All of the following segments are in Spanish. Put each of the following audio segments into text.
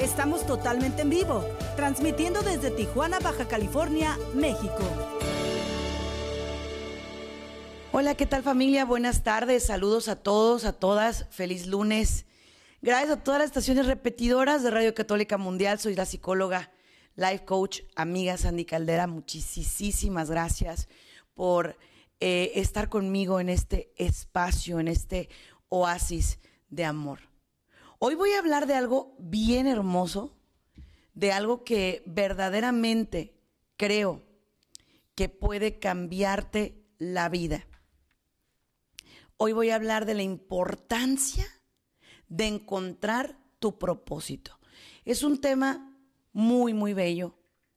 Estamos totalmente en vivo, transmitiendo desde Tijuana, Baja California, México. Hola, ¿qué tal familia? Buenas tardes, saludos a todos, a todas, feliz lunes. Gracias a todas las estaciones repetidoras de Radio Católica Mundial, soy la psicóloga, life coach, amiga Sandy Caldera, muchísimas gracias por eh, estar conmigo en este espacio, en este oasis de amor. Hoy voy a hablar de algo bien hermoso, de algo que verdaderamente creo que puede cambiarte la vida. Hoy voy a hablar de la importancia de encontrar tu propósito. Es un tema muy, muy bello,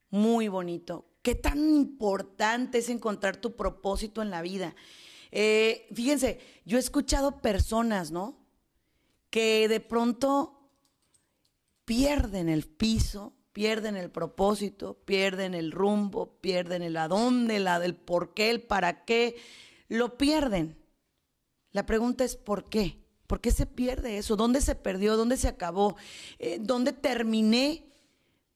muy bonito. ¿Qué tan importante es encontrar tu propósito en la vida? Eh, fíjense, yo he escuchado personas, ¿no? Que de pronto pierden el piso, pierden el propósito, pierden el rumbo, pierden el a dónde, la del por qué, el para qué, lo pierden. La pregunta es ¿por qué? ¿Por qué se pierde eso? ¿Dónde se perdió? ¿Dónde se acabó? Eh, ¿Dónde terminé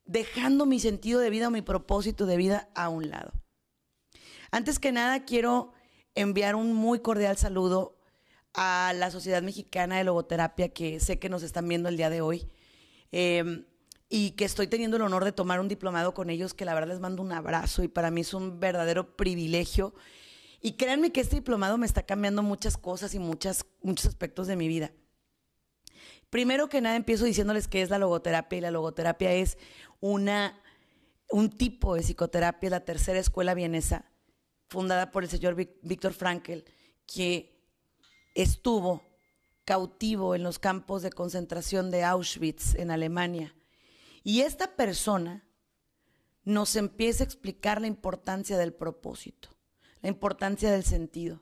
dejando mi sentido de vida o mi propósito de vida a un lado? Antes que nada, quiero enviar un muy cordial saludo a la Sociedad Mexicana de Logoterapia, que sé que nos están viendo el día de hoy, em, y que estoy teniendo el honor de tomar un diplomado con ellos, que la verdad les mando un abrazo y para mí es un verdadero privilegio. Y créanme que este diplomado me está cambiando muchas cosas y muchos aspectos de mi vida. Primero que nada empiezo diciéndoles qué es la logoterapia y la logoterapia es una, un tipo de psicoterapia, la tercera escuela vienesa, fundada por el señor Víctor Frankel, que estuvo cautivo en los campos de concentración de Auschwitz en Alemania. Y esta persona nos empieza a explicar la importancia del propósito, la importancia del sentido.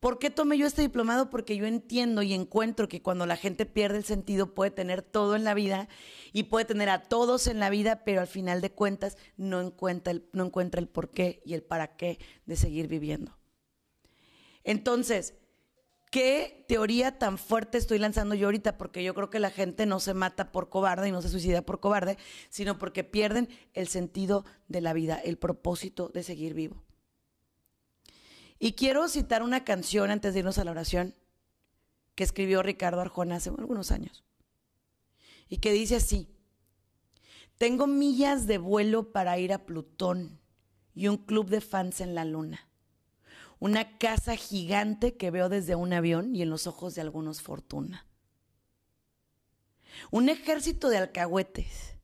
¿Por qué tomé yo este diplomado? Porque yo entiendo y encuentro que cuando la gente pierde el sentido puede tener todo en la vida y puede tener a todos en la vida, pero al final de cuentas no encuentra el, no encuentra el por qué y el para qué de seguir viviendo. Entonces, ¿Qué teoría tan fuerte estoy lanzando yo ahorita? Porque yo creo que la gente no se mata por cobarde y no se suicida por cobarde, sino porque pierden el sentido de la vida, el propósito de seguir vivo. Y quiero citar una canción antes de irnos a la oración que escribió Ricardo Arjona hace algunos años. Y que dice así, tengo millas de vuelo para ir a Plutón y un club de fans en la luna una casa gigante que veo desde un avión y en los ojos de algunos fortuna. Un ejército de alcahuetes.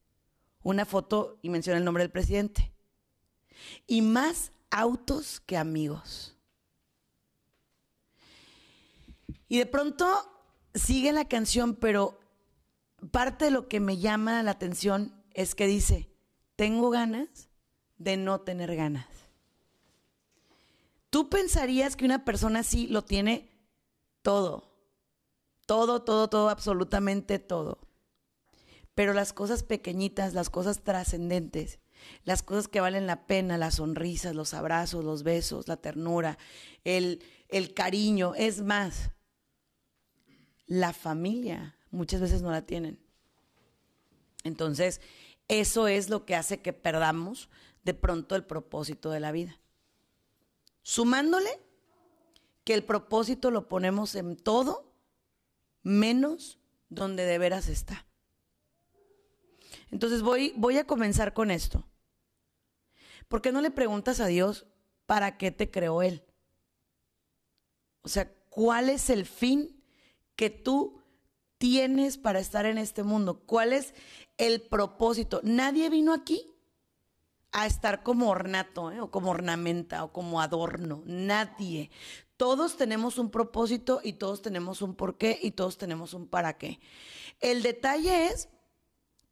Una foto y menciona el nombre del presidente. Y más autos que amigos. Y de pronto sigue la canción, pero parte de lo que me llama la atención es que dice, tengo ganas de no tener ganas. Tú pensarías que una persona así lo tiene todo. Todo, todo, todo, absolutamente todo. Pero las cosas pequeñitas, las cosas trascendentes, las cosas que valen la pena, las sonrisas, los abrazos, los besos, la ternura, el, el cariño, es más, la familia muchas veces no la tienen. Entonces, eso es lo que hace que perdamos de pronto el propósito de la vida. Sumándole que el propósito lo ponemos en todo menos donde de veras está. Entonces voy, voy a comenzar con esto. ¿Por qué no le preguntas a Dios para qué te creó Él? O sea, ¿cuál es el fin que tú tienes para estar en este mundo? ¿Cuál es el propósito? Nadie vino aquí a estar como ornato, ¿eh? o como ornamenta, o como adorno. Nadie. Todos tenemos un propósito y todos tenemos un porqué y todos tenemos un para qué. El detalle es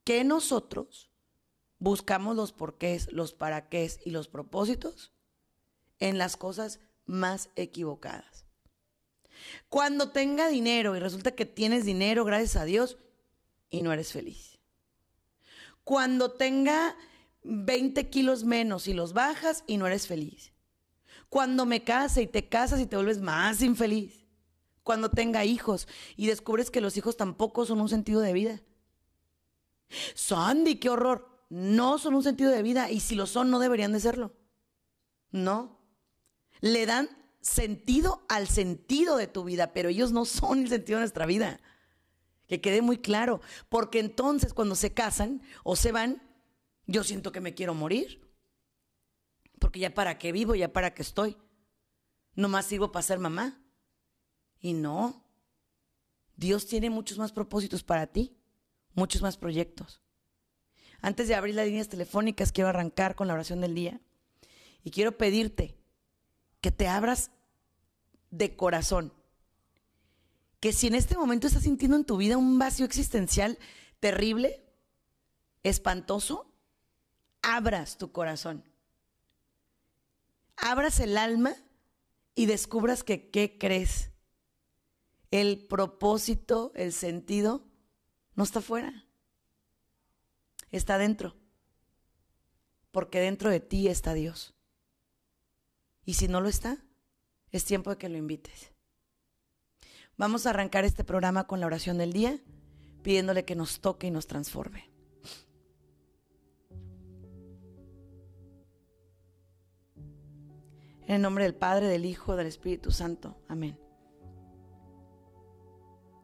que nosotros buscamos los porqués, los para qué y los propósitos en las cosas más equivocadas. Cuando tenga dinero y resulta que tienes dinero, gracias a Dios, y no eres feliz. Cuando tenga 20 kilos menos y los bajas y no eres feliz. Cuando me case y te casas y te vuelves más infeliz. Cuando tenga hijos y descubres que los hijos tampoco son un sentido de vida. Sandy, qué horror. No son un sentido de vida y si lo son no deberían de serlo. No. Le dan sentido al sentido de tu vida, pero ellos no son el sentido de nuestra vida. Que quede muy claro, porque entonces cuando se casan o se van, yo siento que me quiero morir. Porque ya para qué vivo, ya para qué estoy. Nomás sirvo para ser mamá. Y no. Dios tiene muchos más propósitos para ti, muchos más proyectos. Antes de abrir las líneas telefónicas, quiero arrancar con la oración del día. Y quiero pedirte que te abras de corazón. Que si en este momento estás sintiendo en tu vida un vacío existencial terrible, espantoso, abras tu corazón. Abras el alma y descubras que qué crees. El propósito, el sentido, no está fuera. Está dentro. Porque dentro de ti está Dios. Y si no lo está, es tiempo de que lo invites. Vamos a arrancar este programa con la oración del día, pidiéndole que nos toque y nos transforme. En el nombre del Padre, del Hijo, del Espíritu Santo. Amén.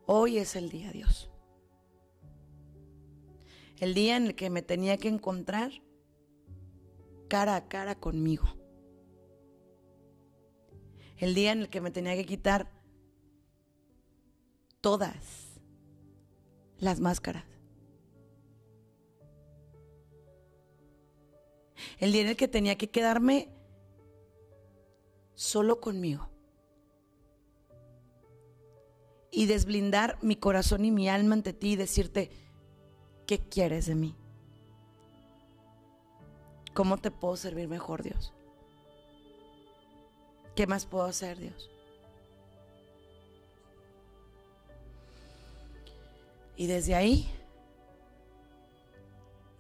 Hoy es el día, Dios. El día en el que me tenía que encontrar cara a cara conmigo el día en el que me tenía que quitar todas las máscaras. El día en el que tenía que quedarme solo conmigo. Y desblindar mi corazón y mi alma ante ti y decirte, ¿qué quieres de mí? ¿Cómo te puedo servir mejor, Dios? ¿Qué más puedo hacer, Dios? Y desde ahí,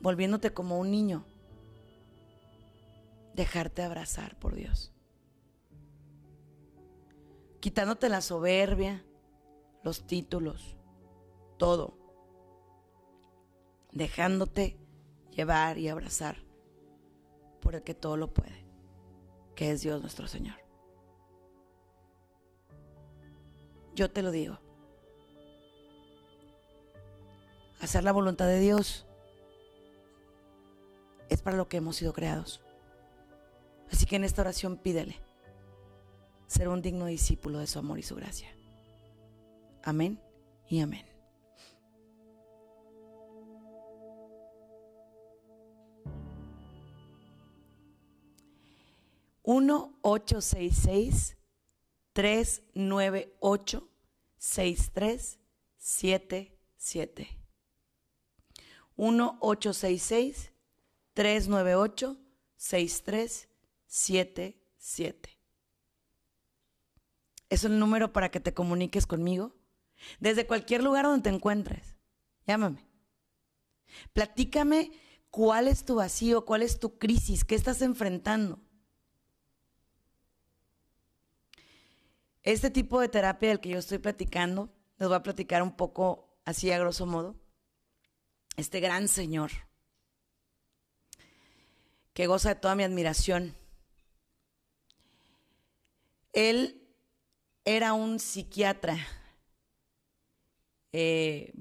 volviéndote como un niño, dejarte abrazar por Dios. Quitándote la soberbia, los títulos, todo. Dejándote llevar y abrazar por el que todo lo puede, que es Dios nuestro Señor. Yo te lo digo. Hacer la voluntad de Dios es para lo que hemos sido creados. Así que en esta oración pídele ser un digno discípulo de su amor y su gracia. Amén y amén. Uno ocho seis seis 398 6377. 1866 398 6377. Es el número para que te comuniques conmigo desde cualquier lugar donde te encuentres. Llámame. Platícame cuál es tu vacío, cuál es tu crisis, qué estás enfrentando. Este tipo de terapia del que yo estoy platicando, les voy a platicar un poco así a grosso modo. Este gran señor, que goza de toda mi admiración. Él era un psiquiatra eh,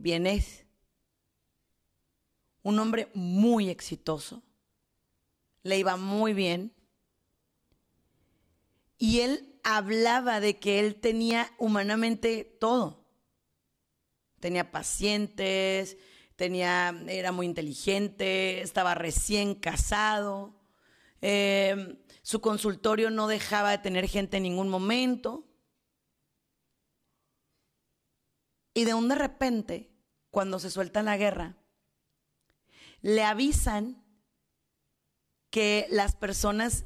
un hombre muy exitoso, le iba muy bien, y él hablaba de que él tenía humanamente todo. Tenía pacientes, tenía, era muy inteligente, estaba recién casado, em, su consultorio no dejaba de tener gente en ningún momento. Y de un de repente, cuando se suelta la guerra, le avisan que las personas,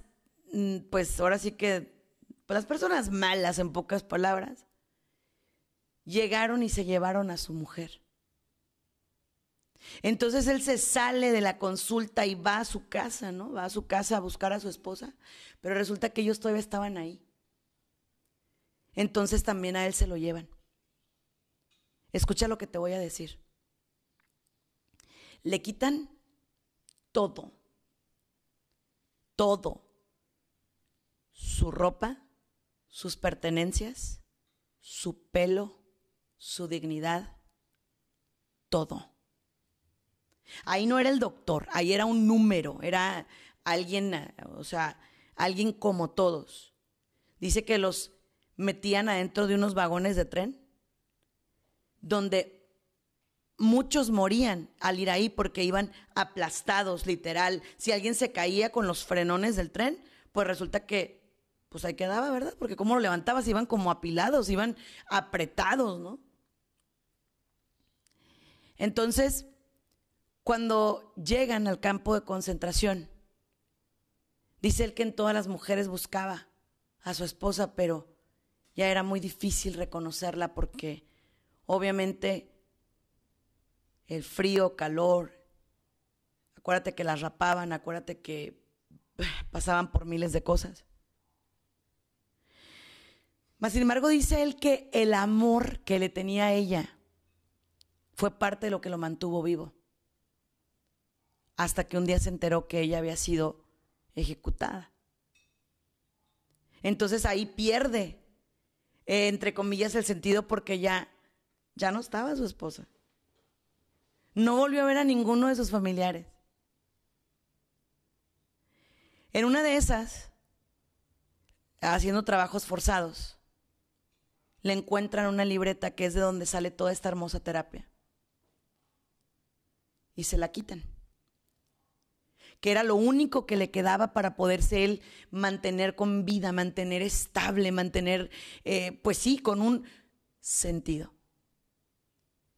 mm, pues ahora sí que, pues las personas malas en pocas palabras, llegaron y se llevaron a su mujer. Entonces él se sale de la consulta y va a su casa, ¿no? Va a su casa a buscar a su esposa, pero resulta que ellos todavía estaban ahí. Entonces también a él se lo llevan. Escucha lo que te voy a decir. Le quitan todo, todo, su ropa, sus pertenencias, su pelo, su dignidad, todo. Ahí no era el doctor, ahí era un número, era alguien, o sea, alguien como todos. Dice que los metían adentro de unos vagones de tren, donde muchos morían al ir ahí porque iban aplastados, literal. Si alguien se caía con los frenones del tren, pues resulta que, pues ahí quedaba, ¿verdad? Porque como lo levantabas, iban como apilados, iban apretados, ¿no? Entonces, cuando llegan al campo de concentración, dice él que en todas las mujeres buscaba a su esposa, pero ya era muy difícil reconocerla porque obviamente el frío, calor, acuérdate que las rapaban, acuérdate que pasaban por miles de cosas. Mas, sin embargo, dice él que el amor que le tenía a ella fue parte de lo que lo mantuvo vivo. Hasta que un día se enteró que ella había sido ejecutada. Entonces ahí pierde eh, entre comillas, el sentido porque ya, ya no estaba su esposa. No volvió a ver a ninguno de sus familiares. En una de esas, haciendo trabajos forzados, le encuentran una libreta que es de donde sale toda esta hermosa terapia. Y se la quitan que era lo único que le quedaba para poderse él mantener con vida, mantener estable, mantener, eh, pues sí, con un sentido.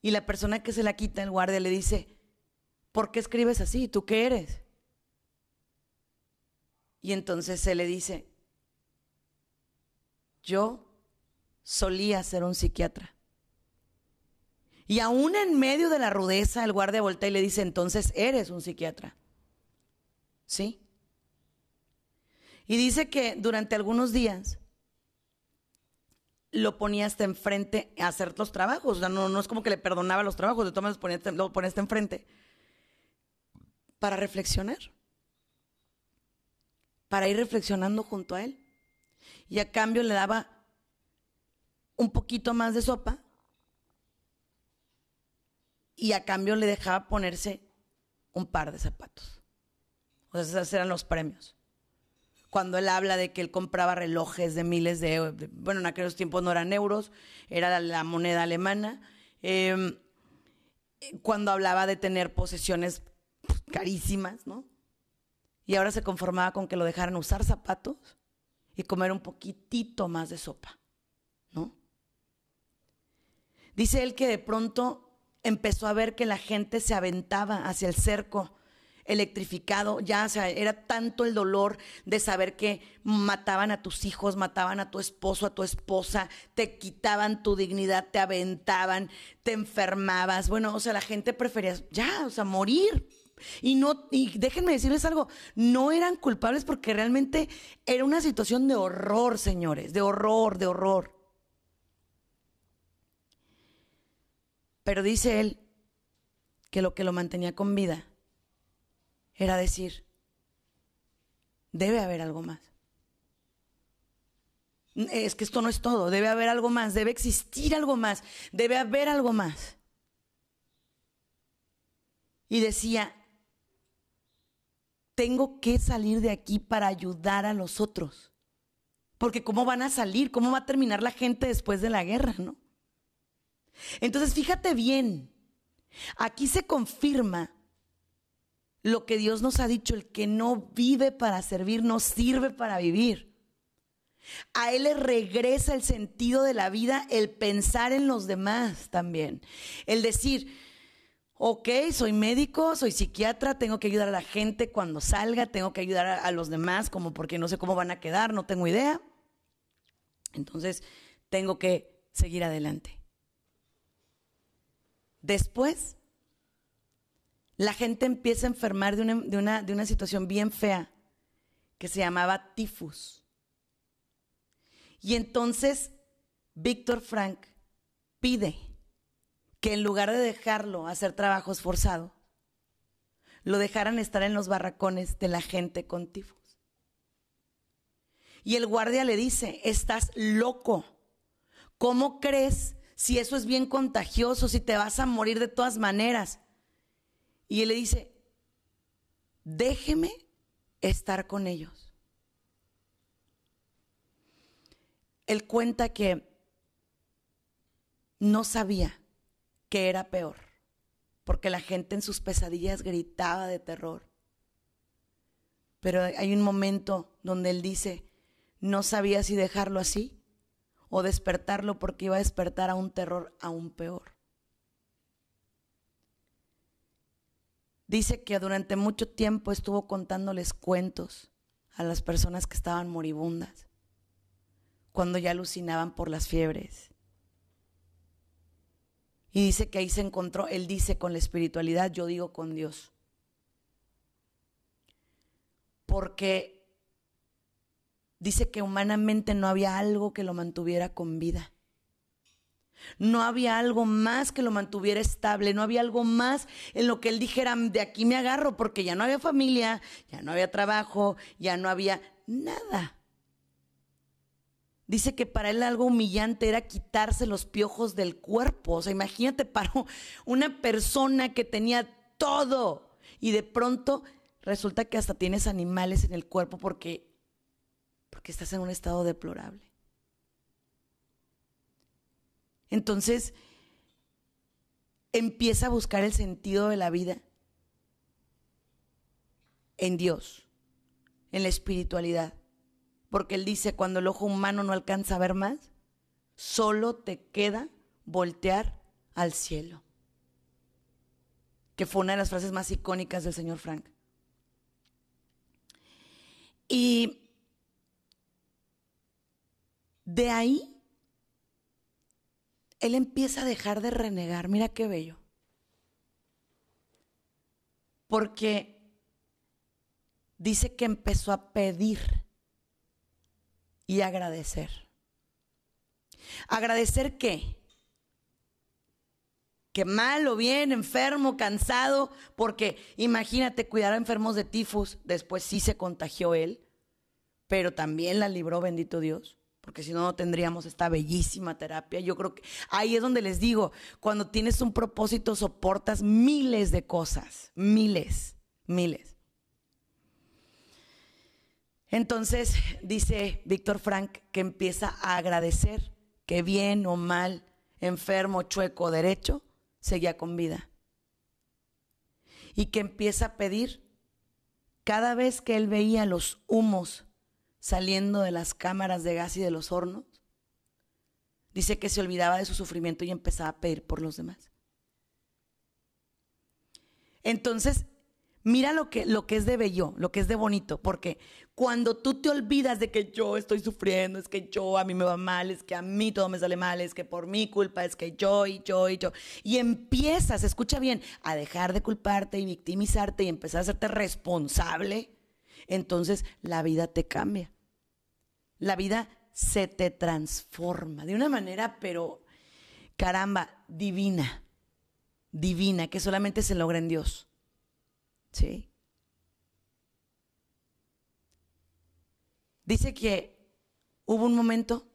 Y la persona que se la quita, el guardia, le dice, ¿por qué escribes así? ¿Tú qué eres? Y entonces se le dice, yo solía ser un psiquiatra. Y aún en medio de la rudeza, el guardia voltea y le dice, entonces eres un psiquiatra. ¿Sí? Y dice que durante algunos días lo ponía hasta enfrente a hacer los trabajos. O sea, no, no es como que le perdonaba los trabajos, de todas maneras lo ponía hasta enfrente para reflexionar. Para ir reflexionando junto a él. Y a cambio le daba un poquito más de sopa. Y a cambio le dejaba ponerse un par de zapatos. O sea, esos eran los premios. Cuando él habla de que él compraba relojes de miles de, bueno, en aquellos tiempos no eran euros, era la, moneda alemana. Em, cuando hablaba de tener posesiones pues, carísimas, ¿no? Y ahora se conformaba con que lo dejaran usar zapatos y comer un poquitito más de sopa, ¿no? Dice él que de pronto empezó a ver que la gente se aventaba hacia el cerco electrificado, ya, o sea, era tanto el dolor de saber que mataban a tus hijos, mataban a tu esposo, a tu esposa, te quitaban tu dignidad, te aventaban, te enfermabas. Bueno, o sea, la gente prefería ya, o sea, morir. Y no, y déjenme decirles algo, no eran culpables porque realmente era una situación de horror, señores, de horror, de horror. Pero dice él que lo que lo mantenía con vida era decir, debe haber algo más. Es que esto no es todo, debe haber algo más, debe existir algo más, debe haber algo más. Y decía, tengo que salir de aquí para ayudar a los otros. Porque ¿cómo van a salir? ¿Cómo va a terminar la gente después de la guerra? ¿no? Entonces, fíjate bien, aquí se confirma lo que Dios nos ha dicho, el que no vive para servir, no sirve para vivir. A Él le regresa el sentido de la vida, el pensar en los demás también. El decir, ok, soy médico, soy psiquiatra, tengo que ayudar a la gente cuando salga, tengo que ayudar a, a los demás, como porque no sé cómo van a quedar, no tengo idea. Entonces, tengo que seguir adelante. Después, la gente empieza a enfermar de una, de una, de una situación bien fea que se llamaba tifus. Y entonces Víctor Frank pide que en lugar de dejarlo hacer trabajo esforzado, lo dejaran estar en los barracones de la gente con tifus. Y el guardia le dice, estás loco. ¿Cómo crees si eso es bien contagioso, si te vas a morir de todas maneras? Y él le dice, déjeme estar con ellos. Él cuenta que no sabía que era peor, porque la gente en sus pesadillas gritaba de terror. Pero hay un momento donde él dice, no sabía si dejarlo así o despertarlo porque iba a despertar a un terror aún peor. Dice que durante mucho tiempo estuvo contándoles cuentos a las personas que estaban moribundas, cuando ya alucinaban por las fiebres. Y dice que ahí se encontró, él dice con la espiritualidad, yo digo con Dios. Porque dice que humanamente no había algo que lo mantuviera con vida. No había algo más que lo mantuviera estable, no había algo más en lo que él dijera, de aquí me agarro, porque ya no había familia, ya no había trabajo, ya no había nada. Dice que para él algo humillante era quitarse los piojos del cuerpo. O sea, imagínate para una persona que tenía todo y de pronto resulta que hasta tienes animales en el cuerpo porque, porque estás en un estado deplorable. Entonces, empieza a buscar el sentido de la vida en Dios, en la espiritualidad. Porque Él dice, cuando el ojo humano no alcanza a ver más, solo te queda voltear al cielo. Que fue una de las frases más icónicas del señor Frank. Y de ahí él empieza a dejar de renegar. Mira qué bello. Porque dice que empezó a pedir y agradecer. ¿Agradecer qué? Que mal o bien, enfermo, cansado, porque imagínate cuidar a enfermos de tifus, después sí se contagió él, pero también la libró, bendito Dios porque si no, no tendríamos esta bellísima terapia. Yo creo que ahí es donde les digo, cuando tienes un propósito soportas miles de cosas, miles, miles. Entonces dice Víctor Frank que empieza a agradecer que bien o mal, enfermo, chueco, derecho, seguía con vida. Y que empieza a pedir cada vez que él veía los humos saliendo de las cámaras de gas y de los hornos, dice que se olvidaba de su sufrimiento y empezaba a pedir por los demás. Entonces, mira lo que, lo que es de bello, lo que es de bonito, porque cuando tú te olvidas de que yo estoy sufriendo, es que yo a mí me va mal, es que a mí todo me sale mal, es que por mi culpa, es que yo y yo y yo, y empiezas, escucha bien, a dejar de culparte y victimizarte y empezar a hacerte responsable, entonces la vida te cambia la vida se te transforma de una manera, pero caramba, divina, divina, que solamente se logra en Dios. ¿Sí? Dice que hubo un momento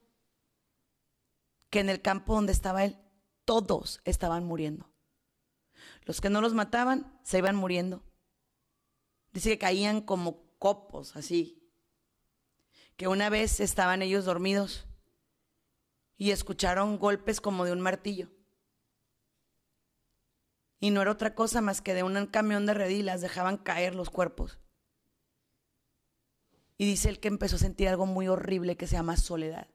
que en el campo donde estaba él, todos estaban muriendo. Los que no los mataban se iban muriendo. Dice que caían como copos, así, que una vez estaban ellos dormidos y escucharon golpes como de un martillo. Y no era otra cosa más que de un camión de redilas dejaban caer los cuerpos. Y dice él que empezó a sentir algo muy horrible que se llama soledad.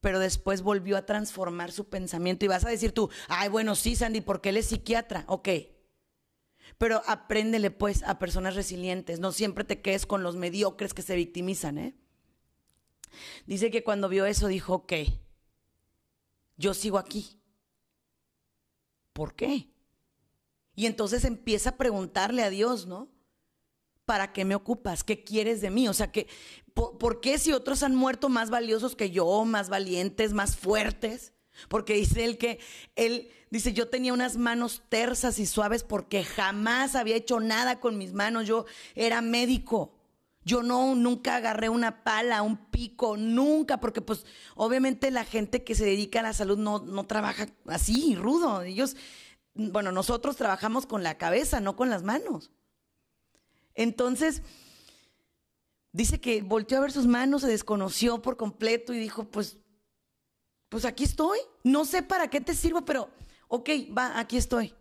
pero después volvió a transformar su pensamiento. Y vas a decir tú, ay, bueno, sí, Sandy, porque él es psiquiatra. Ok. Pero apréndele pues a personas resilientes. No siempre te quedes con los mediocres que se victimizan, ¿eh? Dice que cuando vio eso dijo, ok, yo sigo aquí. ¿Por qué? Y entonces empieza a preguntarle a Dios, ¿no? ¿Para qué me ocupas? ¿Qué quieres de mí? O sea, que, ¿por, qué si otros han muerto más valiosos que yo, más valientes, más fuertes? Porque dice él que él dice, yo tenía unas manos tersas y suaves porque jamás había hecho nada con mis manos. Yo era médico. Yo no, nunca agarré una pala, un pico, nunca, porque pues obviamente la gente que se dedica a la salud no, no trabaja así, rudo. Ellos, bueno, nosotros trabajamos con la cabeza, no con las manos. Entonces, dice que volteó a ver sus manos, se desconoció por completo y dijo, pues, pues aquí estoy. No sé para qué te sirvo, pero, ok, va, aquí estoy.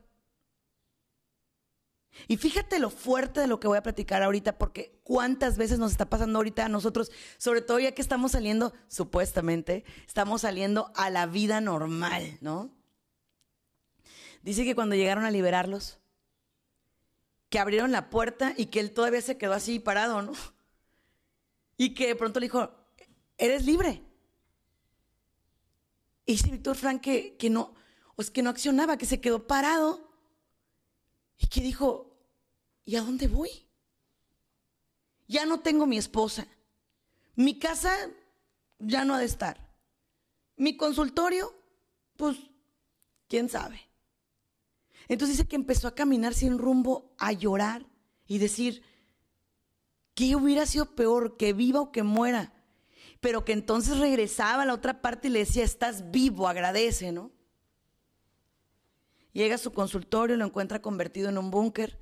Y fíjate lo fuerte de lo que voy a platicar ahorita, porque cuántas veces nos está pasando ahorita a nosotros, sobre todo ya que estamos saliendo, supuestamente, estamos saliendo a la vida normal, ¿no? Dice que cuando llegaron a liberarlos, que abrieron la puerta y que él todavía se quedó así parado, ¿no? Y que de pronto le dijo, eres libre. Y dice Víctor Frank que, que no, es que no accionaba, que se quedó parado y que dijo, ¿y a dónde voy? Ya no tengo mi esposa. Mi casa ya no ha de estar. Mi consultorio, pues, quién sabe. Entonces dice que empezó a caminar sin rumbo, a llorar y decir, ¿qué hubiera sido peor, que viva o que muera? Pero que entonces regresaba a la otra parte y le decía, estás vivo, agradece, ¿no? Llega a su consultorio, lo encuentra convertido en un búnker,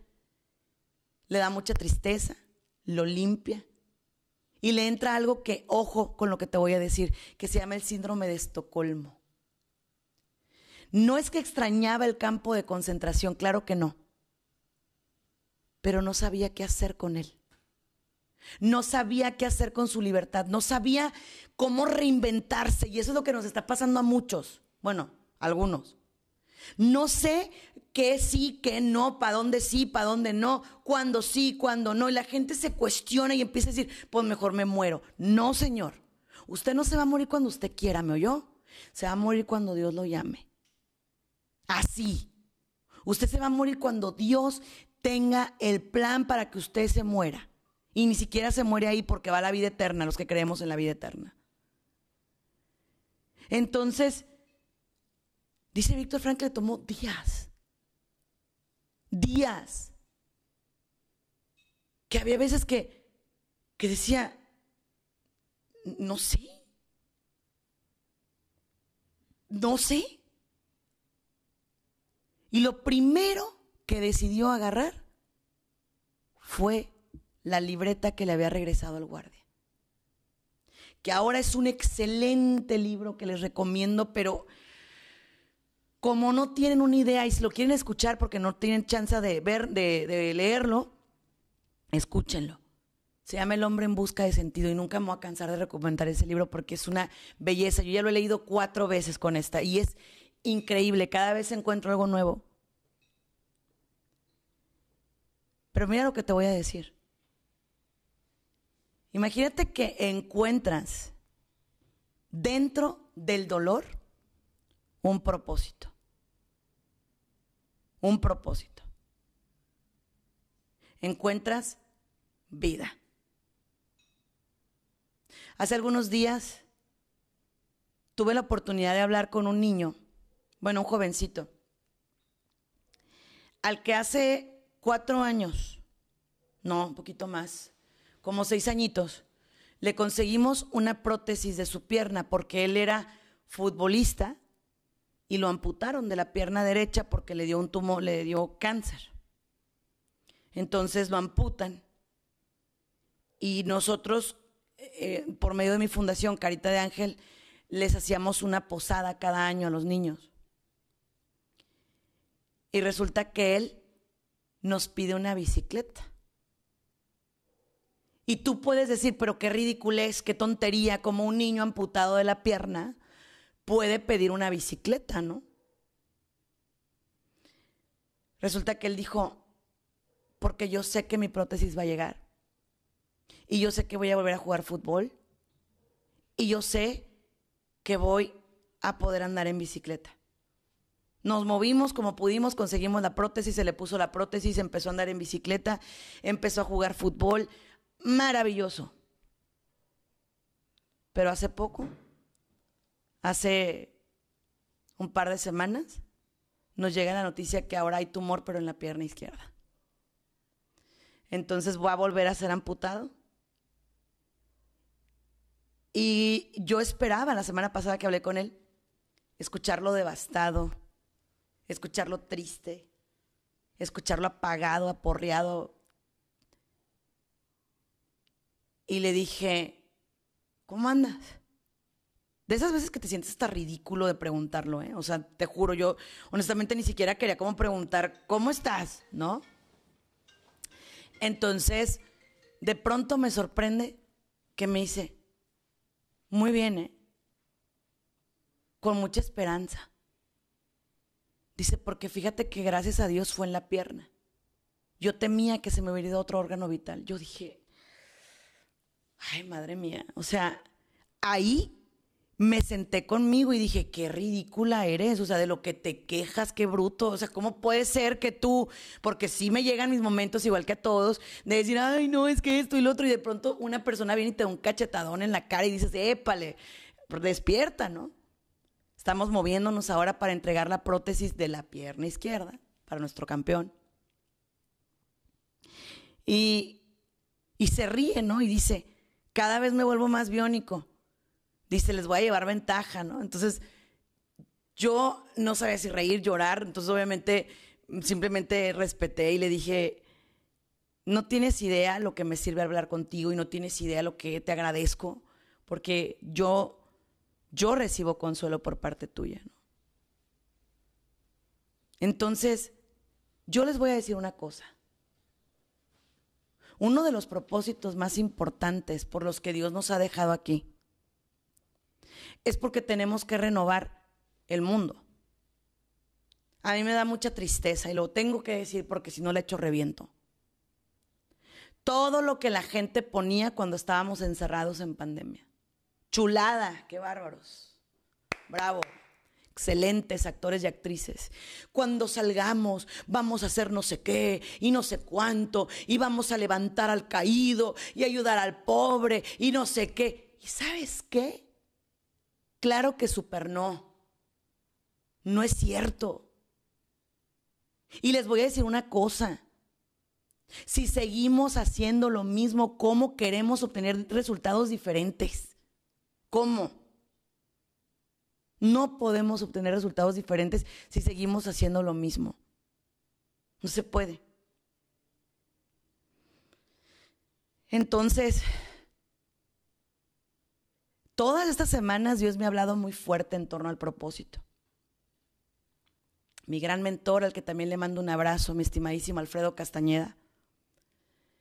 le da mucha tristeza, lo limpia y le entra algo que, ojo con lo que te voy a decir, que se llama el síndrome de Estocolmo. No es que extrañaba el campo de concentración, claro que no, pero no sabía qué hacer con él. No sabía qué hacer con su libertad, no sabía cómo reinventarse y eso es lo que nos está pasando a muchos, bueno, algunos. No sé qué sí, qué no, para dónde sí, para dónde no, cuándo sí, cuándo no. Y la gente se cuestiona y empieza a decir, pues mejor me muero. No, señor. Usted no se va a morir cuando usted quiera, ¿me oyó? Se va a morir cuando Dios lo llame. Así. Usted se va a morir cuando Dios tenga el plan para que usted se muera. Y ni siquiera se muere ahí porque va a la vida eterna, los que creemos en la vida eterna. Entonces, dice Víctor Frank le tomó días. Días. Que había veces que, que decía, no sé. No sé. Y lo primero que decidió agarrar fue la libreta que le había regresado al guardia. Que ahora es un excelente libro que les recomiendo, pero como no tienen una idea y si lo quieren escuchar porque no tienen chance de ver, de, de leerlo, escúchenlo. Se llama El hombre en busca de sentido y nunca me voy a cansar de recomendar ese libro porque es una belleza. Yo ya lo he leído cuatro veces con esta y es increíble, cada vez encuentro algo nuevo. Pero mira lo que te voy a decir. Imagínate que encuentras dentro del dolor un propósito. Un propósito. Encuentras vida. Hace algunos días tuve la oportunidad de hablar con un niño bueno, un jovencito, al que hace cuatro años, no, un poquito más, como seis añitos, le conseguimos una prótesis de su pierna porque él era futbolista y lo amputaron de la pierna derecha porque le dio un tumor, le dio cáncer. Entonces lo amputan y nosotros, eh, por medio de mi fundación Carita de Ángel, les hacíamos una posada cada año a los niños. Y resulta que él nos pide una bicicleta. Y tú puedes decir, pero qué ridículo es, qué tontería, como un niño amputado de la pierna puede pedir una bicicleta, ¿no? Resulta que él dijo, porque yo sé que mi prótesis va a llegar. Y yo sé que voy a volver a jugar fútbol. Y yo sé que voy a poder andar en bicicleta. Nos movimos como pudimos, conseguimos la prótesis, se le puso la prótesis, empezó a andar en bicicleta, empezó a jugar fútbol. Maravilloso. Pero hace poco, hace un par de semanas, nos llega la noticia que ahora hay tumor, pero en la pierna izquierda. Entonces voy a volver a ser amputado. Y yo esperaba la semana pasada que hablé con él, escucharlo devastado, escucharlo triste, escucharlo apagado, aporreado. Y le dije, ¿cómo andas? De esas veces que te sientes hasta ridículo de preguntarlo, ¿eh? O sea, te juro, yo honestamente ni siquiera quería como preguntar, ¿cómo estás? ¿No? Entonces, de pronto me sorprende que me dice, muy bien, ¿eh? Con mucha esperanza. Dice, porque fíjate que gracias a Dios fue en la pierna. Yo temía que se me hubiera ido otro órgano vital. Yo dije, ay, madre mía. O sea, ahí me senté conmigo y dije, qué ridícula eres, o sea, de lo que te quejas, qué bruto, o sea, ¿cómo puede ser que tú, porque sí me llegan mis momentos igual que a todos, de decir, ay, no, es que esto y lo otro, y de pronto una persona viene y te da un cachetadón en la cara y dices, épale, despierta, ¿no? Estamos moviéndonos ahora para entregar la prótesis de la pierna izquierda para nuestro campeón. Y, y se ríe, ¿no? Y dice, cada vez me vuelvo más biónico. Dice, les voy a llevar ventaja, ¿no? Entonces, yo no sabía si reír, llorar, entonces obviamente simplemente respeté y le dije, no tienes idea lo que me sirve hablar contigo y no tienes idea lo que te agradezco, porque yo yo recibo consuelo por parte tuya. ¿no? Entonces, yo les voy a decir una cosa. Uno de los propósitos más importantes por los que Dios nos ha dejado aquí es porque tenemos que renovar el mundo. A mí me da mucha tristeza y lo tengo que decir porque si no le echo reviento. Todo lo que la gente ponía cuando estábamos encerrados en pandemia. Chulada, qué bárbaros. Bravo. Excelentes actores y actrices. Cuando salgamos, vamos a hacer no sé qué y no sé cuánto, y vamos a levantar al caído y ayudar al pobre y no sé qué. ¿Y sabes qué? Claro que super no. No es cierto. Y les voy a decir una cosa. Si seguimos haciendo lo mismo, ¿cómo queremos obtener resultados diferentes? ¿Cómo? No podemos obtener resultados diferentes si seguimos haciendo lo mismo. No se puede. Entonces, todas estas semanas Dios me ha hablado muy fuerte en torno al propósito. Mi gran mentor, al que también le mando un abrazo, mi estimadísimo Alfredo Castañeda.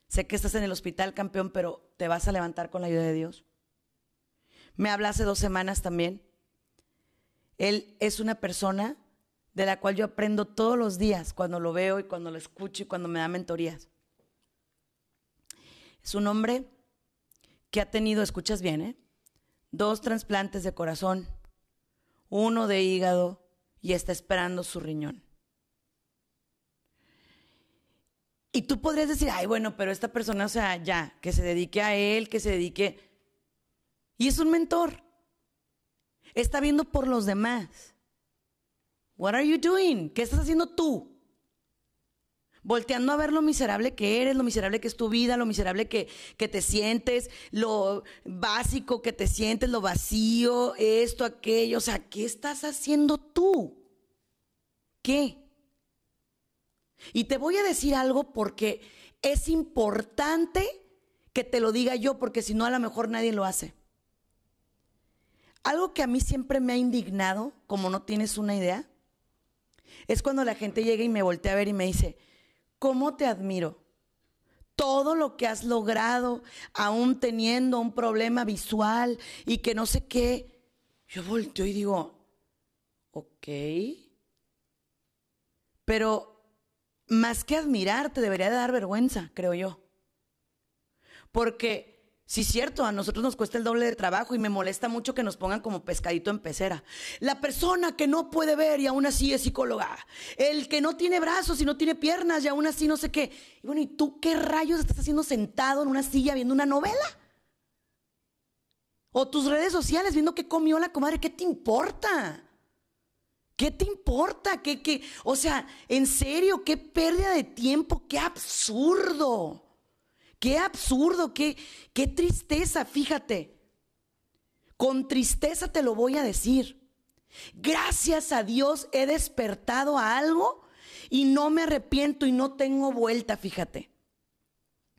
Sé que estás en el hospital, campeón, pero te vas a levantar con la ayuda de Dios me habla hace dos semanas también. Él es una persona de la cual yo aprendo todos los días cuando lo veo y cuando lo escucho y cuando me da mentorías. Es un hombre que ha tenido, escuchas bien, ¿eh? dos trasplantes de corazón, uno de hígado y está esperando su riñón. Y tú podrías decir, ay, bueno, pero esta persona, o sea, ya, que se dedique a él, que se dedique y es un mentor. Está viendo por los demás. What are you doing? ¿Qué estás haciendo tú? Volteando a ver lo miserable que eres, lo miserable que es tu vida, lo miserable que, que te sientes, lo básico que te sientes, lo vacío, esto, aquello. O sea, ¿qué estás haciendo tú? ¿Qué? Y te voy a decir algo porque es importante que te lo diga yo, porque si no, a lo mejor nadie lo hace. Algo que a mí siempre me ha indignado, como no tienes una idea, es cuando la gente llega y me voltea a ver y me dice, ¿cómo te admiro? Todo lo que has logrado, aún teniendo un problema visual y que no sé qué. Yo volteo y digo, Ok. Pero más que admirar, te debería de dar vergüenza, creo yo. Porque Sí, cierto, a nosotros nos cuesta el doble de trabajo y me molesta mucho que nos pongan como pescadito en pecera. La persona que no puede ver y aún así es psicóloga. El que no tiene brazos y no tiene piernas y aún así no sé qué. Y bueno, ¿y tú qué rayos estás haciendo sentado en una silla viendo una novela? O tus redes sociales viendo qué comió la comadre, ¿qué te importa? ¿Qué te importa? ¿Qué, qué? O sea, en serio, qué pérdida de tiempo, qué absurdo. Qué absurdo, qué, qué tristeza, fíjate. Con tristeza te lo voy a decir. Gracias a Dios he despertado a algo y no me arrepiento y no tengo vuelta, fíjate.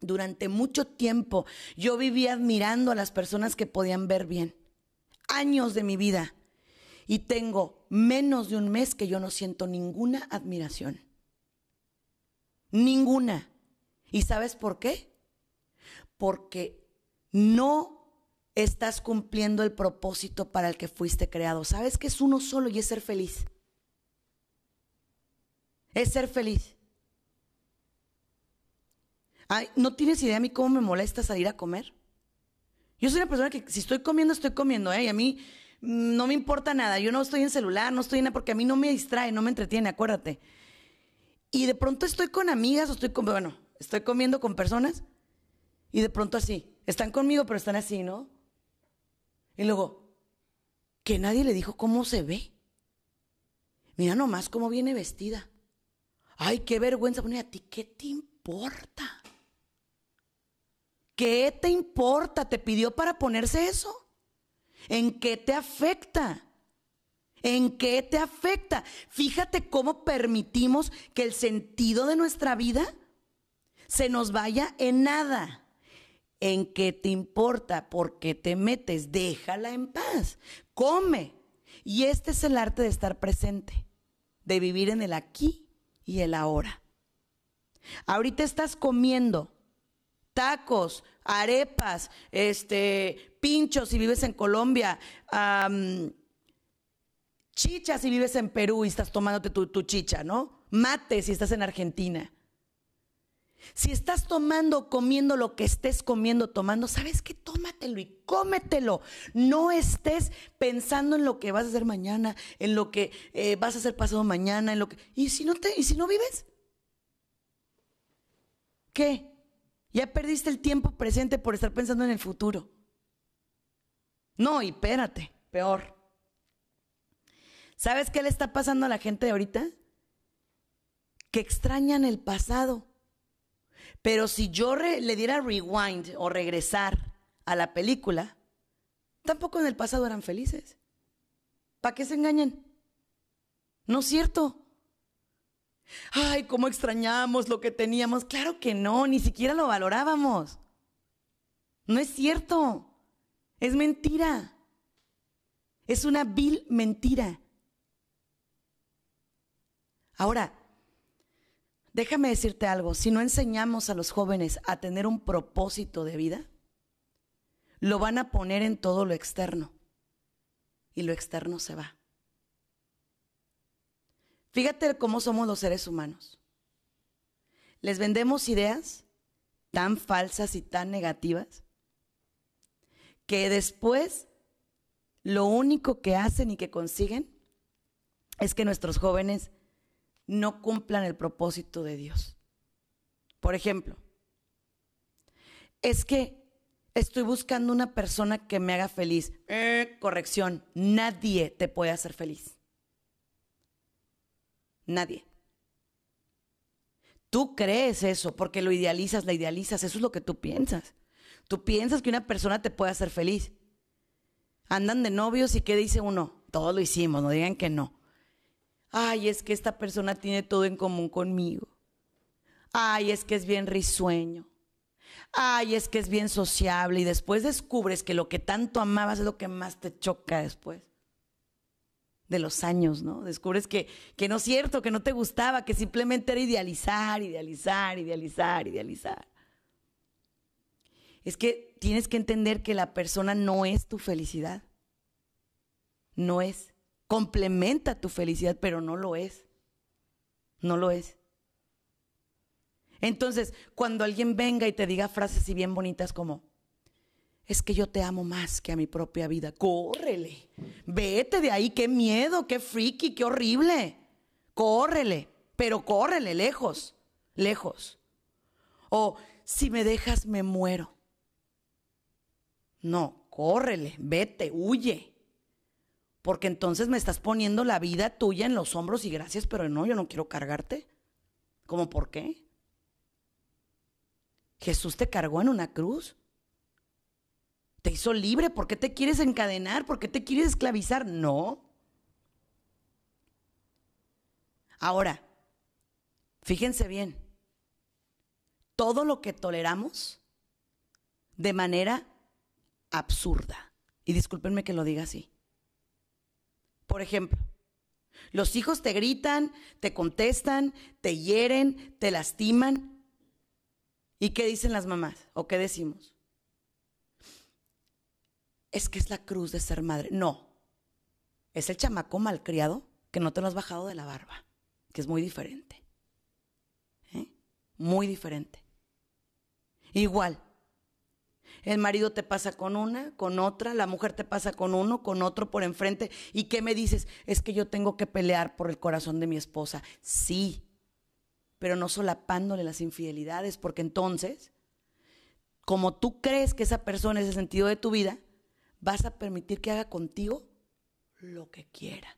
Durante mucho tiempo yo viví admirando a las personas que podían ver bien. Años de mi vida. Y tengo menos de un mes que yo no siento ninguna admiración. Ninguna. ¿Y sabes por qué? Porque no estás cumpliendo el propósito para el que fuiste creado. Sabes que es uno solo y es ser feliz. Es ser feliz. Ay, ¿No tienes idea a mí cómo me molesta salir a comer? Yo soy una persona que si estoy comiendo, estoy comiendo, ¿eh? Y a mí no me importa nada. Yo no estoy en celular, no estoy en... Porque a mí no me distrae, no me entretiene, acuérdate. Y de pronto estoy con amigas o estoy con... Bueno, estoy comiendo con personas y de pronto así, están conmigo, pero están así, ¿no? Y luego, que nadie le dijo cómo se ve. Mira nomás cómo viene vestida. Ay, qué vergüenza. Bueno, ¿a ti qué te importa? ¿Qué te importa? ¿Te pidió para ponerse eso? ¿En qué te afecta? ¿En qué te afecta? Fíjate cómo permitimos que el sentido de nuestra vida se nos vaya en nada en qué te importa, por qué te metes, déjala en paz, come. Y este es el arte de estar presente, de vivir en el aquí y el ahora. Ahorita estás comiendo tacos, arepas, este, pinchos si vives en Colombia, chicha si vives en Perú y estás tomándote tu chicha, ¿no? Mate si estás en Argentina. Si estás tomando, comiendo lo que estés comiendo, tomando, ¿sabes qué? Tómatelo y cómetelo. No estés pensando en lo que vas a hacer mañana, en lo que eh, vas a hacer pasado mañana, en lo que. ¿Y si no te, y si no vives? ¿Qué? Ya perdiste el tiempo presente por estar pensando en el futuro. No, y espérate, peor. ¿Sabes qué le está pasando a la gente de ahorita? Que extrañan el pasado. Pero si yo le diera rewind o regresar a la película, tampoco en el pasado eran felices. ¿Para qué se engañan? No es cierto. Ay, cómo extrañamos lo que teníamos. Claro que no, ni siquiera lo valorábamos. No es cierto. Es mentira. Es una vil mentira. Ahora, Déjame decirte algo, si no enseñamos a los jóvenes a tener un propósito de vida, lo van a poner en todo lo externo y lo externo se va. Fíjate cómo somos los seres humanos. Les vendemos ideas tan falsas y tan negativas que después lo único que hacen y que consiguen es que nuestros jóvenes no cumplan el propósito de Dios. Por ejemplo, es que estoy buscando una persona que me haga feliz. Eh, corrección, nadie te puede hacer feliz. Nadie. Tú crees eso porque lo idealizas, la idealizas, eso es lo que tú piensas. Tú piensas que una persona te puede hacer feliz. Andan de novios y ¿qué dice uno? Todo lo hicimos, no digan que no ay, es que esta persona tiene todo en común conmigo. Ay, es que es bien risueño. Ay, es que es bien sociable. Y después descubres que lo que tanto amabas es lo que más te choca después de los años, ¿no? Descubres que, que no es cierto, que no te gustaba, que simplemente era idealizar, idealizar, idealizar, idealizar. Es que tienes que entender que la persona no es tu felicidad. No es. Complementa tu felicidad, pero no lo es. No lo es. Entonces, cuando alguien venga y te diga frases así bien bonitas como, es que yo te amo más que a mi propia vida, córrele, vete de ahí, qué miedo, qué friki, qué horrible, córrele, pero córrele lejos, lejos. O si me dejas, me muero. No, córrele, vete, huye. Porque entonces me estás poniendo la vida tuya en los hombros y gracias, pero no, yo no quiero cargarte. ¿Cómo por qué? Jesús te cargó en una cruz. Te hizo libre. ¿Por qué te quieres encadenar? ¿Por qué te quieres esclavizar? No. Ahora, fíjense bien. Todo lo que toleramos de manera absurda. Y discúlpenme que lo diga así. Por ejemplo, los hijos te gritan, te contestan, te hieren, te lastiman ¿Y qué dicen las mamás? ¿O qué decimos? Es que es la cruz de ser madre. No. Es el chamaco malcriado que no te lo has bajado de la barba, que es muy diferente. ¿Eh? Muy diferente. Igual. El marido te pasa con una, con otra, la mujer te pasa con uno, con otro por enfrente. ¿Y qué me dices? Es que yo tengo que pelear por el corazón de mi esposa. Sí, pero no solapándole las infidelidades, porque entonces, como tú crees que esa persona es el sentido de tu vida, vas a permitir que haga contigo lo que quiera.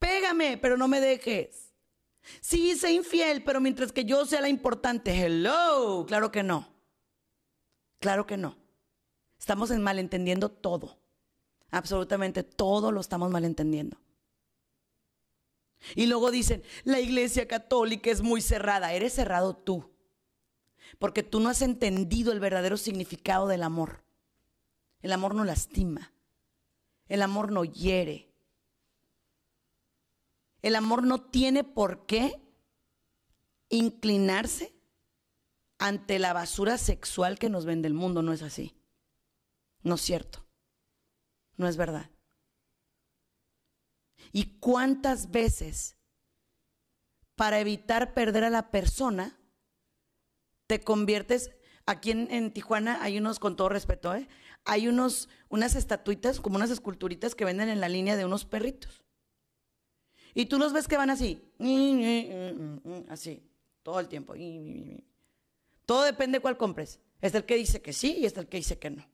Pégame, pero no me dejes. Sí, sé infiel, pero mientras que yo sea la importante, hello, claro que no. Claro que no. Estamos malentendiendo todo. Absolutamente todo lo estamos malentendiendo. Y luego dicen, la iglesia católica es muy cerrada. Eres cerrado tú. Porque tú no has entendido el verdadero significado del amor. El amor no lastima. El amor no hiere. El amor no tiene por qué inclinarse ante la basura sexual que nos vende el mundo. No es así. No es cierto. No es verdad. ¿Y cuántas veces para evitar perder a la persona te conviertes aquí en, Tijuana hay unos, con todo respeto, ¿eh? hay unos, unas estatuitas, como unas esculturitas que venden en la línea de unos perritos. Y tú los ves que van así, así, todo el tiempo. Todo depende cuál compres. Es el que dice que sí y es el que dice que no.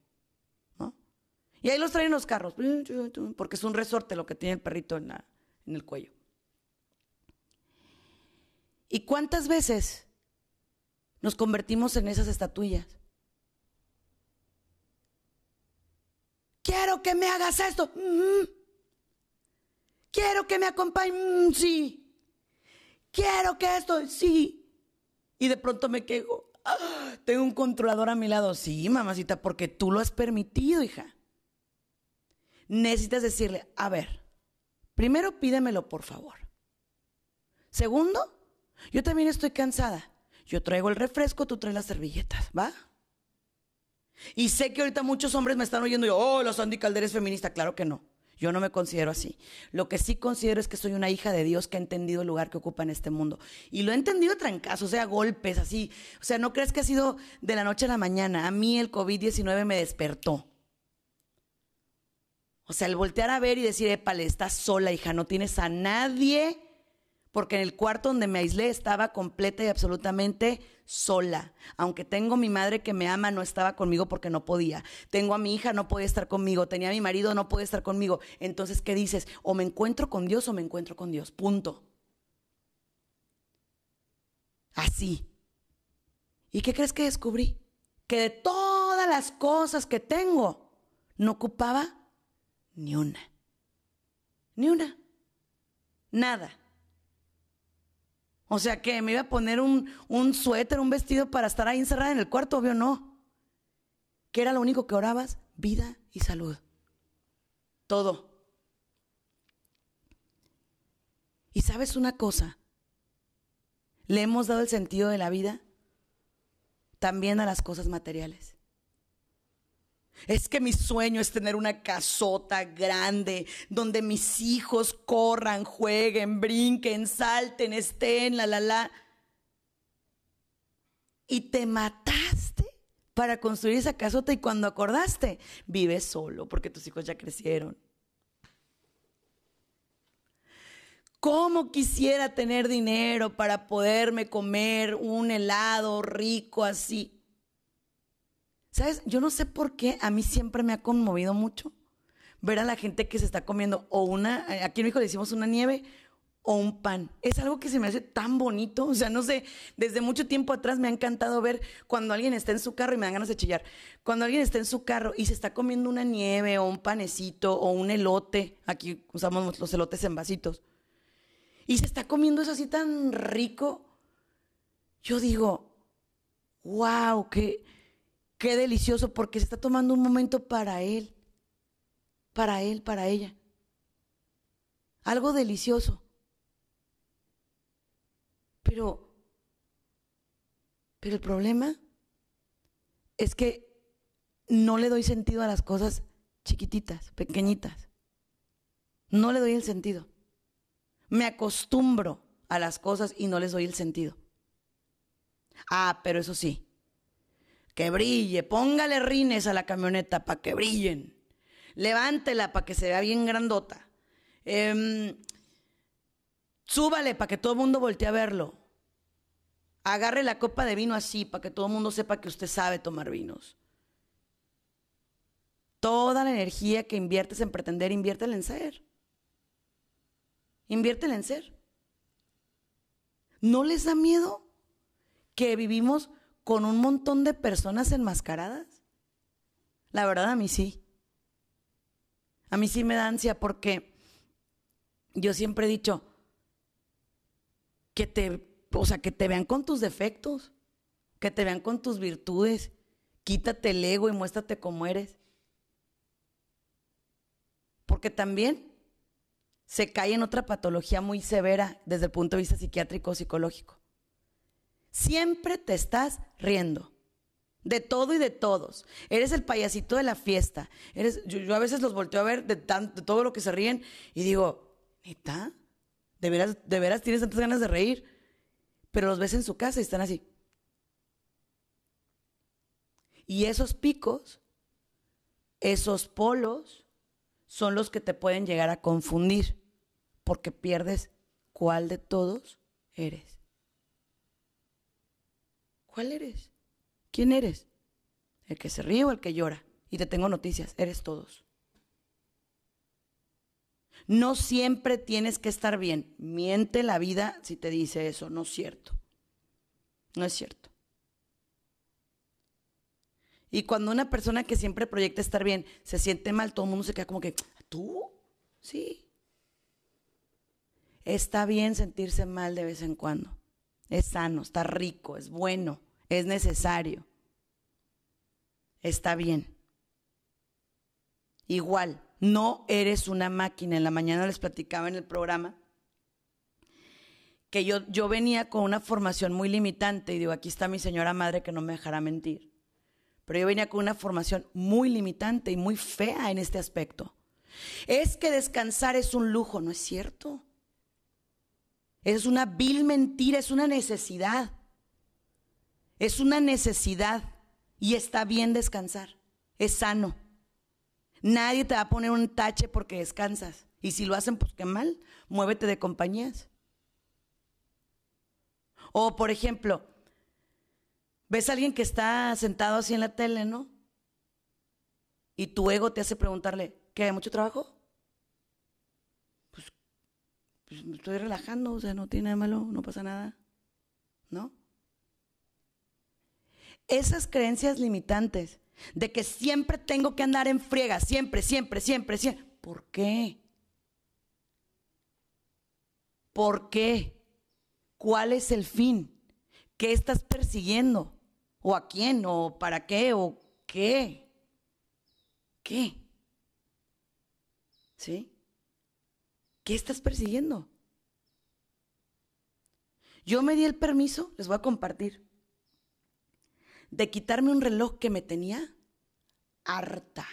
Y ahí los traen los carros, porque es un resorte lo que tiene el perrito en, en el cuello. ¿Y cuántas veces nos convertimos en esas estatuillas? Quiero que me hagas esto. Mm. Quiero que me acompañes. Mm, sí. Quiero que esto. Sí. Y de pronto me quejo. Tengo un controlador a mi lado. Sí, mamacita, porque tú lo has permitido, hija necesitas decirle, a ver, primero pídemelo por favor. Segundo, yo también estoy cansada. Yo traigo el refresco, tú traes las servilletas, ¿va? Y sé que ahorita muchos hombres me están oyendo y, oh, la Sandy Caldera es feminista. Claro que no. Yo no me considero así. Lo que sí considero es que soy una hija de Dios que ha entendido el lugar que ocupa en este mundo. Y lo he entendido trancazos, o sea, golpes, así. O sea, no crees que ha sido de la noche a la mañana. A mí el COVID-19 me despertó. O sea, el voltear a ver y decir, épale, estás sola, hija, no tienes a nadie, porque en el cuarto donde me aislé estaba completa y absolutamente sola. Aunque tengo mi madre que me ama, no estaba conmigo porque no podía. Tengo a mi hija, no podía estar conmigo. Tenía a mi marido, no podía estar conmigo. Entonces, ¿qué dices? O me encuentro con Dios o me encuentro con Dios. Punto. Así. ¿Y qué crees que descubrí? Que de todas las cosas que tengo, no ocupaba ni una. Ni una. Nada. O sea que me iba a poner un, un, suéter, un vestido para estar ahí encerrada en el cuarto, obvio no. ¿Qué era lo único que orabas? Vida y salud. Todo. Y sabes una cosa, le hemos dado el sentido de la vida también a las cosas materiales. Es que mi sueño es tener una casota grande donde mis hijos corran, jueguen, brinquen, salten, estén, la, la, la. Y te mataste para construir esa casota y cuando acordaste, vives solo porque tus hijos ya crecieron. ¿Cómo quisiera tener dinero para poderme comer un helado rico así? ¿Sabes? Yo no sé por qué a mí siempre me ha conmovido mucho ver a la gente que se está comiendo o una, aquí en México le decimos una nieve o un pan. Es algo que se me hace tan bonito. O sea, no sé, desde mucho tiempo atrás me ha encantado ver cuando alguien está en su carro y me dan ganas de chillar. Cuando alguien está en su carro y se está comiendo una nieve o un panecito o un elote. Aquí usamos los elotes en vasitos y se está comiendo eso así tan rico, yo digo, wow, qué, qué delicioso, porque se está tomando un momento para él, para él, para ella. Algo delicioso. Pero, pero el problema es que no le doy sentido a las cosas chiquititas, pequeñitas. No le doy el sentido me acostumbro a las cosas y no les doy el sentido. Ah, pero eso sí, que brille, póngale rines a la camioneta para que brillen, levántela para que se vea bien grandota, em, súbale para que todo el mundo voltee a verlo, agarre la copa de vino así para que todo el mundo sepa que usted sabe tomar vinos. Toda la energía que inviertes en pretender, inviértela en ser. Inviértela en ser. ¿No les da miedo que vivimos con un montón de personas enmascaradas? La verdad a mí sí. A mí sí me da ansia porque yo siempre he dicho que te, o sea, que te vean con tus defectos, que te vean con tus virtudes. Quítate el ego y muéstrate como eres. Porque también se cae en otra patología muy severa desde el punto de vista psiquiátrico o psicológico. Siempre te estás riendo. De todo y de todos. Eres el payasito de la fiesta. Eres, yo, a veces los volteo a ver de, todo lo que se ríen y digo, ¿neta? ¿De ¿De veras tienes tantas ganas de reír? Pero los ves en su casa y están así. Y esos picos, esos polos, son los que te pueden llegar a confundir, porque pierdes cuál de todos eres. ¿Cuál eres? ¿Quién eres? ¿El que se ríe o el que llora? Y te tengo noticias, eres todos. No siempre tienes que estar bien. Miente la vida si te dice eso, no es cierto. No es cierto. Y cuando una persona que siempre proyecta estar bien se siente mal, todo el mundo se queda como que, ¿tú? Sí. Está bien sentirse mal de vez en cuando. Es sano, está rico, es bueno, es necesario. Está bien. Igual, no eres una máquina. En la mañana les platicaba en el programa que yo, yo venía con una formación muy limitante y digo, aquí está mi señora madre que no me dejará mentir pero yo venía con una formación muy limitante y muy fea en este aspecto. Es que descansar es un lujo, no es cierto. Es una vil mentira, es una necesidad. Es una necesidad y está bien descansar, es sano. Nadie te va a poner un tache porque descansas. Y si lo hacen, pues qué mal, muévete de compañías. O por ejemplo, Ves a alguien que está sentado así en la tele, ¿no? Y tu ego te hace preguntarle, ¿qué hay mucho trabajo? Pues, estoy relajando, o sea, no tiene nada malo, no pasa nada, ¿no? Esas creencias limitantes de que siempre tengo que andar en friega, siempre, siempre, siempre, siempre. ¿Por qué? ¿Por qué? ¿Cuál es el fin? ¿Qué estás persiguiendo? ¿O a quién? ¿O para qué? ¿O qué? ¿Qué? ¿Sí? ¿Qué estás persiguiendo? Yo me di el permiso, les voy a compartir, de quitarme un reloj que me tenía harta.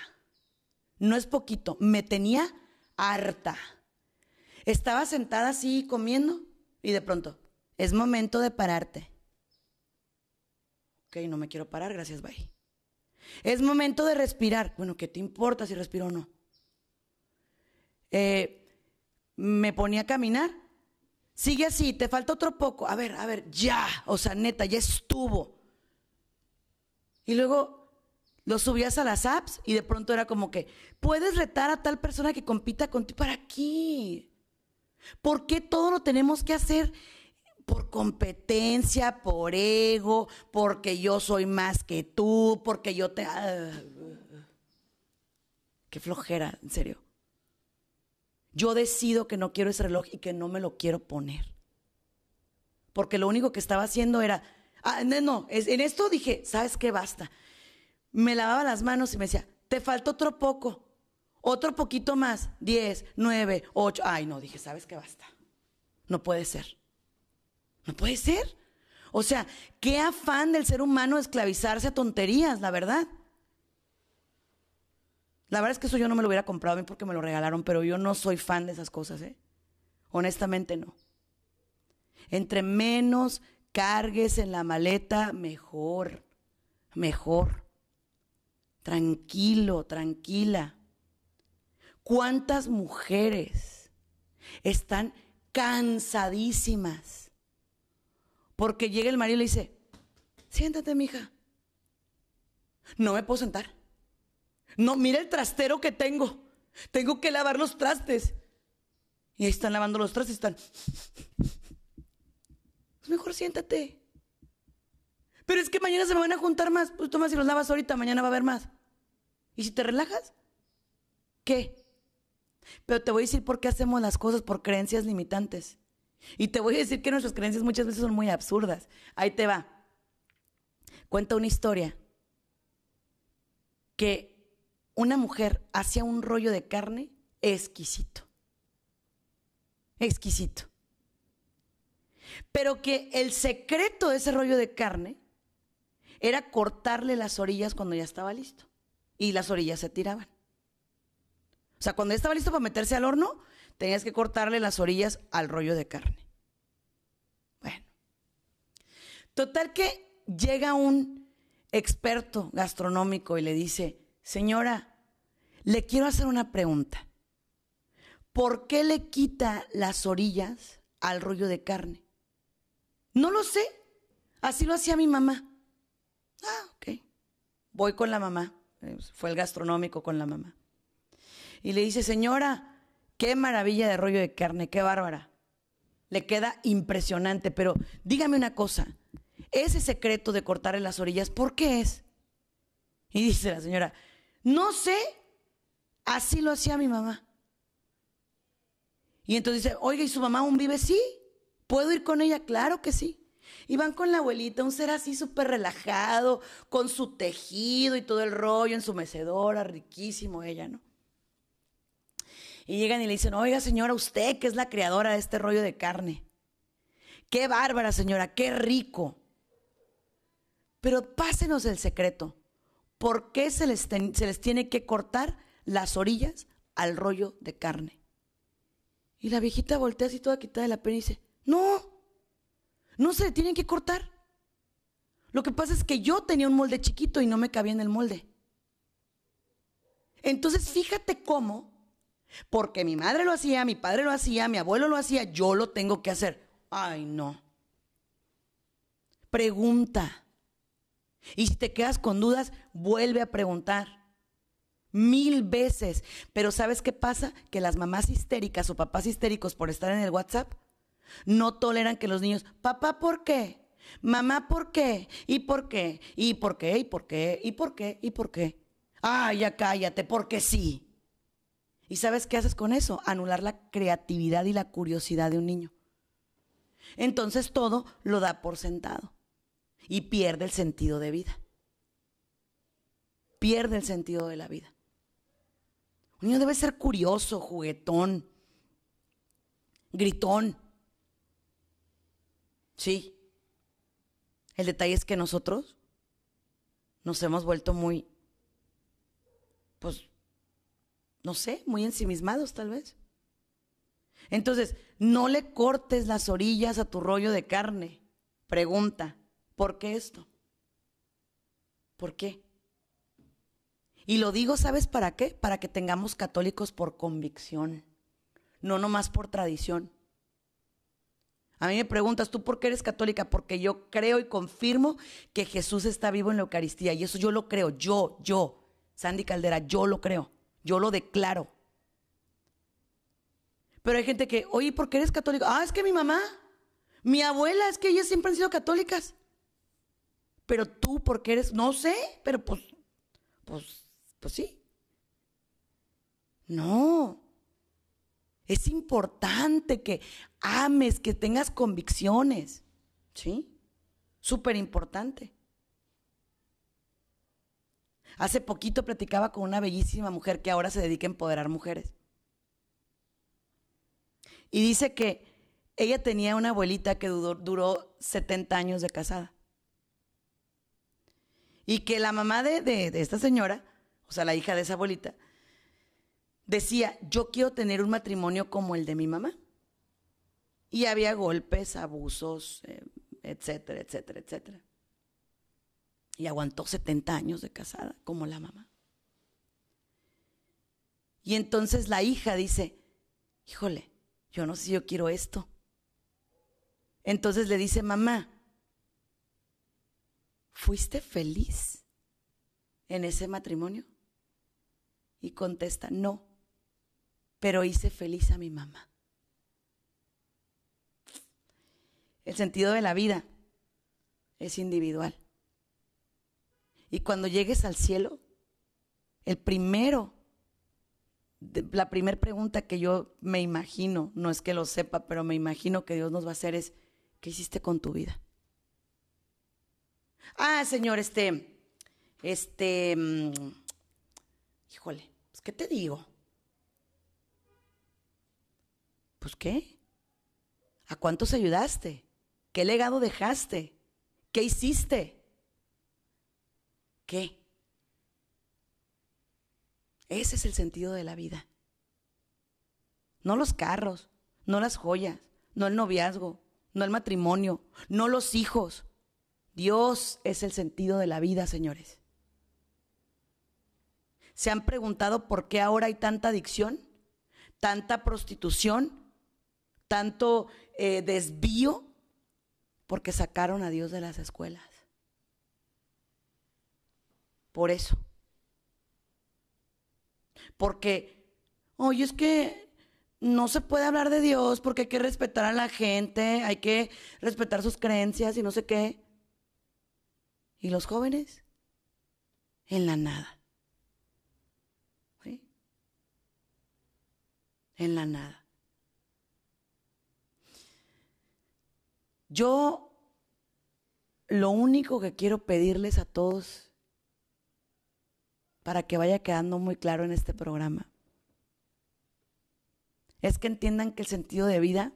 No es poquito, me tenía harta. Estaba sentada así comiendo y de pronto, es momento de pararte. Ok, no me quiero parar, gracias, bye. Es momento de respirar. Bueno, ¿qué te importa si respiro o no? Eh, me ponía a caminar. Sigue así, te falta otro poco. A ver, a ver, ya. O sea, neta, ya estuvo. Y luego lo subías a las apps y de pronto era como que, puedes retar a tal persona que compita contigo. ¿Para qué? ¿Por qué todo lo tenemos que hacer por competencia, por ego, porque yo soy más que tú, porque yo te... Ah, qué flojera, en serio. Yo decido que no quiero ese reloj y que no me lo quiero poner. Porque lo único que estaba haciendo era... Ah, no, no, en esto dije, ¿sabes qué? Basta me lavaba las manos y me decía, te falta otro poco, otro poquito más, 10, 9, 8. Ay, no, dije, ¿sabes qué basta? No puede ser. No puede ser. O sea, qué afán del ser humano esclavizarse a tonterías, la verdad. La verdad es que eso yo no me lo hubiera comprado a mí porque me lo regalaron, pero yo no soy fan de esas cosas, ¿eh? Honestamente no. Entre menos cargues en la maleta, mejor, mejor tranquilo, tranquila. ¿Cuántas mujeres están cansadísimas? Porque llega el marido y le dice, siéntate, mija. No me puedo sentar. No, mira el trastero que tengo. Tengo que lavar los trastes. Y ahí están lavando los trastes, están. Pues mejor siéntate. Pero es que mañana se me van a juntar más. Pues toma, si los lavas ahorita, mañana va a haber más. ¿Y si te relajas? ¿Qué? Pero te voy a decir por qué hacemos las cosas por creencias limitantes. Y te voy a decir que nuestras creencias muchas veces son muy absurdas. Ahí te va. Cuenta una historia que una mujer hacía un rollo de carne exquisito. Exquisito. Pero que el secreto de ese rollo de carne era cortarle las orillas cuando ya estaba listo. Y las orillas se tiraban. O sea, cuando ya estaba listo para meterse al horno, tenías que cortarle las orillas al rollo de carne. Bueno. Total que llega un experto gastronómico y le dice, señora, le quiero hacer una pregunta. ¿Por qué le quita las orillas al rollo de carne? No lo sé. Así lo hacía mi mamá. Ah, ok. Voy con la mamá. Eh, fue el gastronómico con la mamá. Y le dice, señora, qué maravilla de rollo de carne, qué bárbara. Le queda impresionante, pero dígame una cosa, ese secreto de cortarle las orillas, ¿por qué es? Y dice la señora, no sé, así lo hacía mi mamá. Y entonces dice, oiga, ¿y su mamá aún vive? Sí, ¿puedo ir con ella? Claro que sí. Y van con la abuelita, un ser así súper relajado, con su tejido y todo el rollo en su mecedora, riquísimo ella, ¿no? Y llegan y le dicen, oiga señora, usted que es la creadora de este rollo de carne. Qué bárbara señora, qué rico. Pero pásenos el secreto. ¿Por qué se les, se les tiene que cortar las orillas al rollo de carne? Y la viejita voltea así toda quitada de la pena y dice, no, no se le tienen que cortar. Lo que pasa es que yo tenía un molde chiquito y no me cabía en el molde. Entonces fíjate cómo, porque mi madre lo hacía, mi padre lo hacía, mi abuelo lo hacía, yo lo tengo que hacer. Ay, no. Pregunta. Y si te quedas con dudas, vuelve a preguntar. Mil veces. Pero ¿sabes qué pasa? Que las mamás histéricas o papás histéricos por estar en el WhatsApp no toleran que los niños, papá, ¿por qué? Mamá, ¿por qué? ¿Y por qué? ¿Y por qué? ¿Y por qué? ¿Y por qué? ¿Y por qué? Ah, ya cállate, porque sí. ¿Y sabes qué haces con eso? Anular la creatividad y la curiosidad de un niño. Entonces todo lo da por sentado y pierde el sentido de vida. Pierde el sentido de la vida. Un niño debe ser curioso, juguetón, gritón. Sí. El detalle es que nosotros nos hemos vuelto muy pues, no sé, muy ensimismados tal vez. Entonces, no le cortes las orillas a tu rollo de carne. Pregunta, ¿por qué esto? ¿Por qué? Y lo digo, ¿sabes para qué? Para que tengamos católicos por convicción, no nomás por tradición. A mí me preguntas, ¿tú por qué eres católica? Porque yo creo y confirmo que Jesús está vivo en la Eucaristía. Y eso yo lo creo, yo, yo, Sandy Caldera, yo lo creo, yo lo declaro. Pero hay gente que, oye, ¿por qué eres católico? Ah, es que mi mamá, mi abuela, es que ellas siempre han sido católicas. Pero tú, ¿por qué eres? No sé, pero pues, pues, pues sí. No. Es importante que ames, que tengas convicciones. ¿Sí? Súper importante. Hace poquito platicaba con una bellísima mujer que ahora se dedica a empoderar mujeres. Y dice que ella tenía una abuelita que duró, 70 años de casada. Y que la mamá de, de esta señora, o sea, la hija de esa abuelita, decía, yo quiero tener un matrimonio como el de mi mamá. Y había golpes, abusos, eh, etcétera, etcétera, etcétera. Y aguantó 70 años de casada, como la mamá. Y entonces la hija dice, híjole, yo no sé si yo quiero esto. Entonces le dice, mamá, ¿fuiste feliz en ese matrimonio? Y contesta, no, pero hice feliz a mi mamá. El sentido de la vida es individual. Y cuando llegues al cielo, el primero la primera pregunta que yo me imagino, no es que lo sepa, pero me imagino que Dios nos va a hacer es, ¿qué hiciste con tu vida? Ah, Señor, este, este, mm, híjole, pues, ¿qué te digo? Pues, ¿qué? ¿A cuántos ayudaste? ¿Qué legado dejaste? ¿Qué hiciste? ¿Qué? Ese es el sentido de la vida. No los carros, no las joyas, no el noviazgo, no el matrimonio, no los hijos. Dios es el sentido de la vida, señores. ¿Se han preguntado por qué ahora hay tanta adicción, tanta prostitución, tanto eh, desvío? Porque sacaron a Dios de las escuelas. Por eso. Porque, oye, es que no se puede hablar de Dios porque hay que respetar a la gente, hay que respetar sus creencias y no sé qué. ¿Y los jóvenes? En la nada. ¿Sí? En la nada. Yo lo único que quiero pedirles a todos para que vaya quedando muy claro en este programa. Es que entiendan que el sentido de vida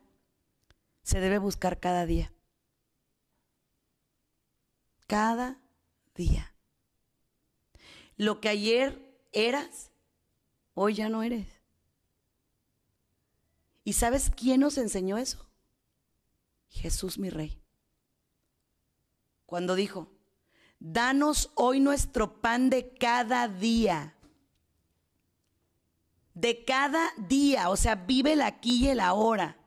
se debe buscar cada día. Cada día. Lo que ayer eras, hoy ya no eres. ¿Y sabes quién nos enseñó eso? Jesús mi rey. Cuando dijo, Danos hoy nuestro pan de cada día. De cada día, o sea, vive el aquí y el ahora.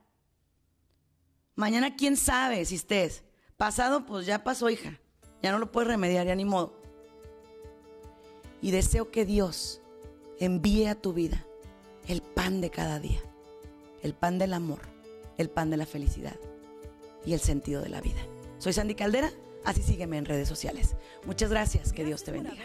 Mañana quién sabe si estés. Pasado, pues ya pasó, hija. Ya no lo puedes remediar, ya ni modo. Y deseo que Dios envíe a tu vida el pan de cada día, el pan del amor, el pan de la felicidad y el sentido de la vida. Soy Sandy Caldera Así sígueme en redes sociales. Muchas gracias, que Dios te bendiga.